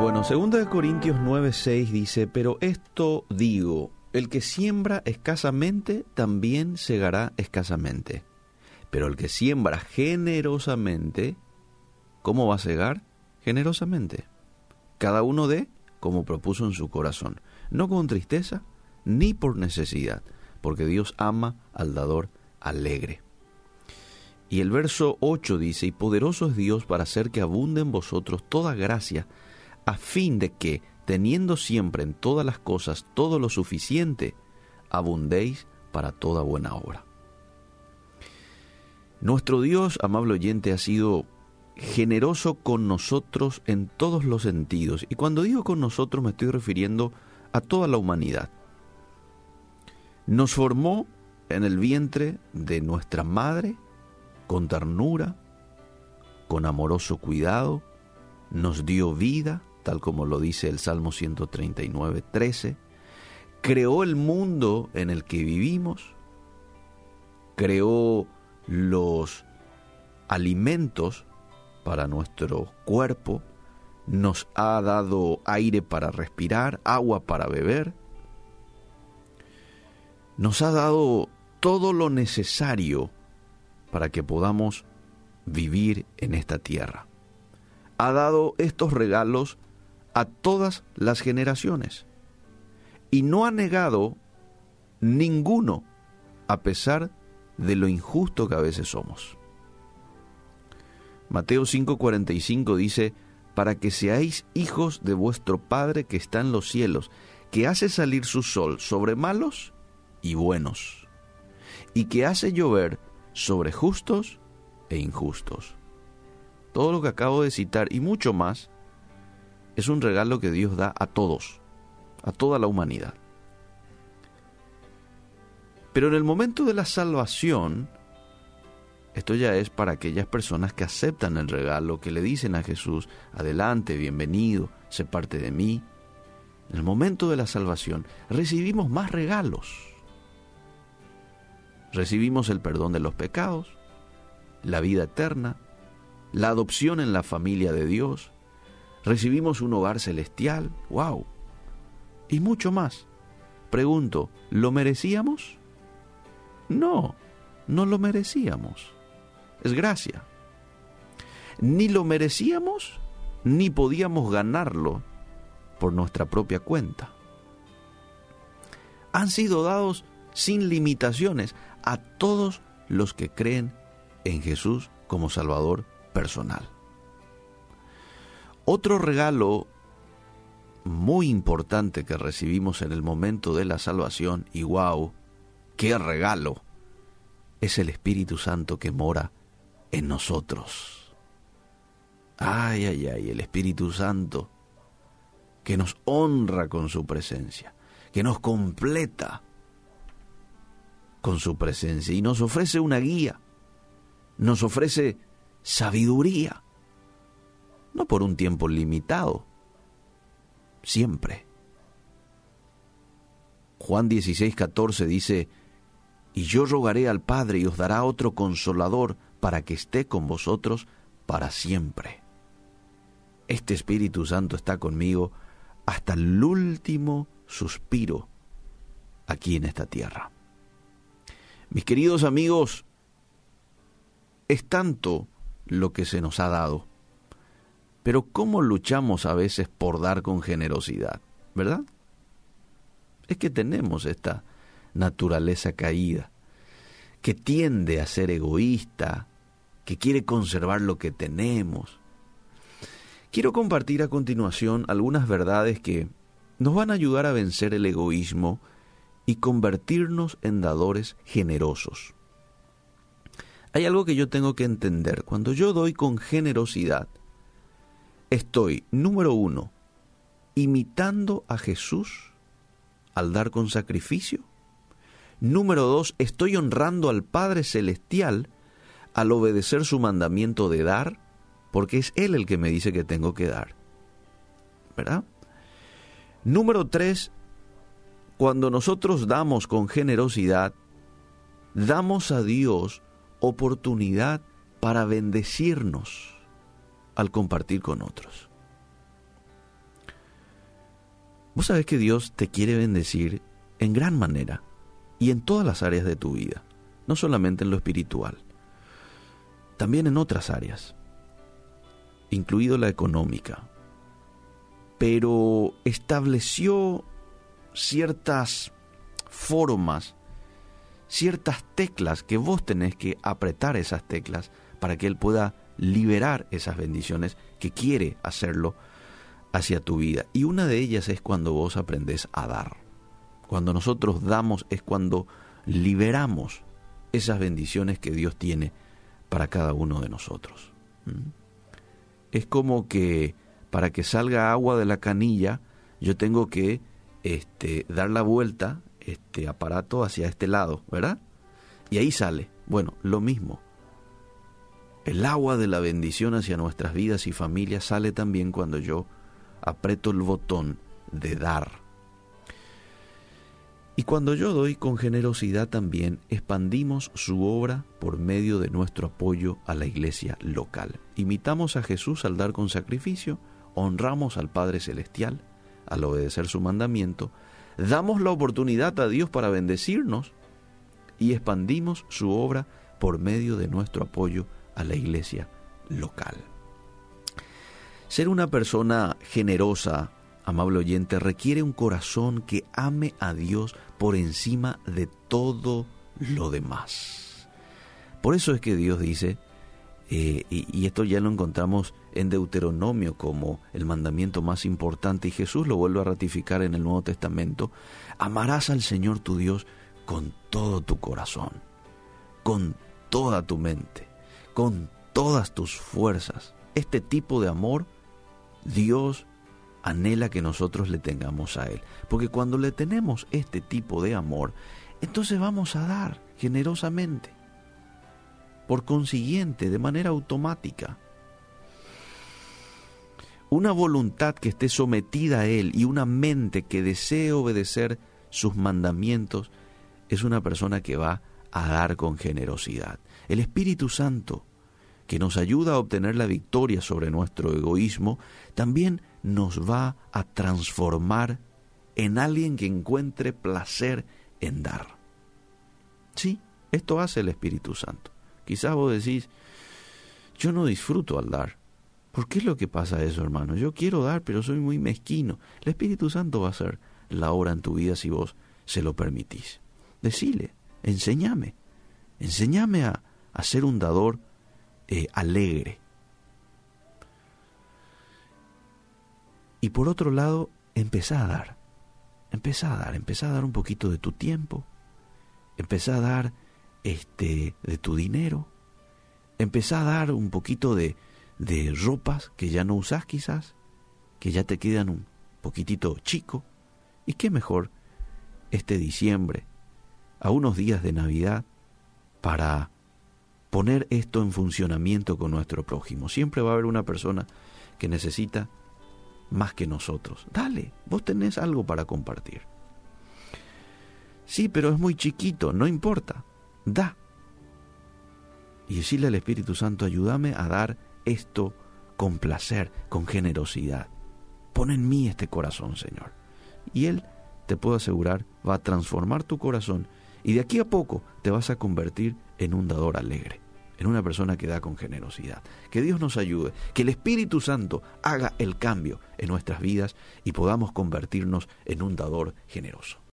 Bueno, 2 Corintios 9:6 dice, pero esto digo, el que siembra escasamente también segará escasamente, pero el que siembra generosamente, ¿cómo va a segar? Generosamente. Cada uno de como propuso en su corazón, no con tristeza ni por necesidad, porque Dios ama al dador alegre. Y el verso 8 dice, y poderoso es Dios para hacer que abunde en vosotros toda gracia, a fin de que, teniendo siempre en todas las cosas todo lo suficiente, abundéis para toda buena obra. Nuestro Dios, amable oyente, ha sido generoso con nosotros en todos los sentidos. Y cuando digo con nosotros me estoy refiriendo a toda la humanidad. Nos formó en el vientre de nuestra madre con ternura, con amoroso cuidado, nos dio vida, tal como lo dice el Salmo 139, 13, creó el mundo en el que vivimos, creó los alimentos para nuestro cuerpo, nos ha dado aire para respirar, agua para beber, nos ha dado todo lo necesario para que podamos vivir en esta tierra. Ha dado estos regalos a todas las generaciones y no ha negado ninguno a pesar de lo injusto que a veces somos. Mateo 5:45 dice, para que seáis hijos de vuestro Padre que está en los cielos, que hace salir su sol sobre malos y buenos, y que hace llover sobre justos e injustos. Todo lo que acabo de citar y mucho más es un regalo que Dios da a todos, a toda la humanidad. Pero en el momento de la salvación, esto ya es para aquellas personas que aceptan el regalo, que le dicen a Jesús, adelante, bienvenido, sé parte de mí. En el momento de la salvación recibimos más regalos. Recibimos el perdón de los pecados, la vida eterna, la adopción en la familia de Dios, recibimos un hogar celestial, wow, y mucho más. Pregunto, ¿lo merecíamos? No, no lo merecíamos es gracia. Ni lo merecíamos, ni podíamos ganarlo por nuestra propia cuenta. Han sido dados sin limitaciones a todos los que creen en Jesús como Salvador personal. Otro regalo muy importante que recibimos en el momento de la salvación, y wow, qué regalo, es el Espíritu Santo que mora en nosotros. Ay, ay, ay, el Espíritu Santo que nos honra con su presencia, que nos completa con su presencia y nos ofrece una guía, nos ofrece sabiduría, no por un tiempo limitado, siempre. Juan 16, 14 dice, y yo rogaré al Padre y os dará otro consolador para que esté con vosotros para siempre. Este Espíritu Santo está conmigo hasta el último suspiro aquí en esta tierra. Mis queridos amigos, es tanto lo que se nos ha dado, pero ¿cómo luchamos a veces por dar con generosidad? ¿Verdad? Es que tenemos esta naturaleza caída, que tiende a ser egoísta, que quiere conservar lo que tenemos. Quiero compartir a continuación algunas verdades que nos van a ayudar a vencer el egoísmo y convertirnos en dadores generosos. Hay algo que yo tengo que entender. Cuando yo doy con generosidad, estoy, número uno, imitando a Jesús al dar con sacrificio. Número dos, estoy honrando al Padre Celestial al obedecer su mandamiento de dar, porque es Él el que me dice que tengo que dar. ¿Verdad? Número tres, cuando nosotros damos con generosidad, damos a Dios oportunidad para bendecirnos al compartir con otros. Vos sabés que Dios te quiere bendecir en gran manera y en todas las áreas de tu vida, no solamente en lo espiritual, también en otras áreas, incluido la económica. Pero estableció ciertas formas, ciertas teclas que vos tenés que apretar esas teclas para que Él pueda liberar esas bendiciones que quiere hacerlo hacia tu vida. Y una de ellas es cuando vos aprendés a dar. Cuando nosotros damos es cuando liberamos esas bendiciones que Dios tiene para cada uno de nosotros. ¿Mm? Es como que para que salga agua de la canilla, yo tengo que este, dar la vuelta, este aparato hacia este lado, ¿verdad? Y ahí sale. Bueno, lo mismo. El agua de la bendición hacia nuestras vidas y familias sale también cuando yo aprieto el botón de dar. Y cuando yo doy con generosidad también expandimos su obra por medio de nuestro apoyo a la iglesia local. Imitamos a Jesús al dar con sacrificio, honramos al Padre Celestial al obedecer su mandamiento, damos la oportunidad a Dios para bendecirnos y expandimos su obra por medio de nuestro apoyo a la iglesia local. Ser una persona generosa, amable oyente, requiere un corazón que ame a Dios por encima de todo lo demás. Por eso es que Dios dice, eh, y, esto ya lo encontramos en Deuteronomio como el mandamiento más importante, y Jesús lo vuelve a ratificar en el Nuevo Testamento, amarás al Señor tu Dios con todo tu corazón, con toda tu mente, con todas tus fuerzas. Este tipo de amor, Dios anhela que nosotros le tengamos a Él. Porque cuando le tenemos este tipo de amor, entonces vamos a dar generosamente por consiguiente, de manera automática. Una voluntad que esté sometida a Él y una mente que desee obedecer sus mandamientos es una persona que va a dar con generosidad. El Espíritu Santo, que nos ayuda a obtener la victoria sobre nuestro egoísmo, también nos va a transformar en alguien que encuentre placer en dar. Sí, esto hace el Espíritu Santo. Quizás vos decís, yo no disfruto al dar. ¿Por qué es lo que pasa eso, hermano? Yo quiero dar, pero soy muy mezquino. El Espíritu Santo va a hacer la obra en tu vida si vos se lo permitís. Decile, enséñame, enséñame a, ser un dador eh, alegre. Y por otro lado, empezá a dar. Empezá a dar, empezá a dar un poquito de tu tiempo. Empezá a dar este, de tu dinero. Empezá a dar un poquito de, de ropas que ya no usás quizás, que ya te quedan un poquitito chico. ¿Y qué mejor este diciembre, a unos días de Navidad, para poner esto en funcionamiento con nuestro prójimo? Siempre va a haber una persona que necesita más que nosotros. Dale, vos tenés algo para compartir. Sí, pero es muy chiquito, no importa da. Y decirle al Espíritu Santo, ayúdame a dar esto con placer, con generosidad. Pon en mí este corazón, Señor. Y Él, te puedo asegurar, va a transformar tu corazón y de aquí a poco te vas a convertir en un dador alegre, en una persona que da con generosidad. Que Dios nos ayude, que el Espíritu Santo haga el cambio en nuestras vidas y podamos convertirnos en un dador generoso.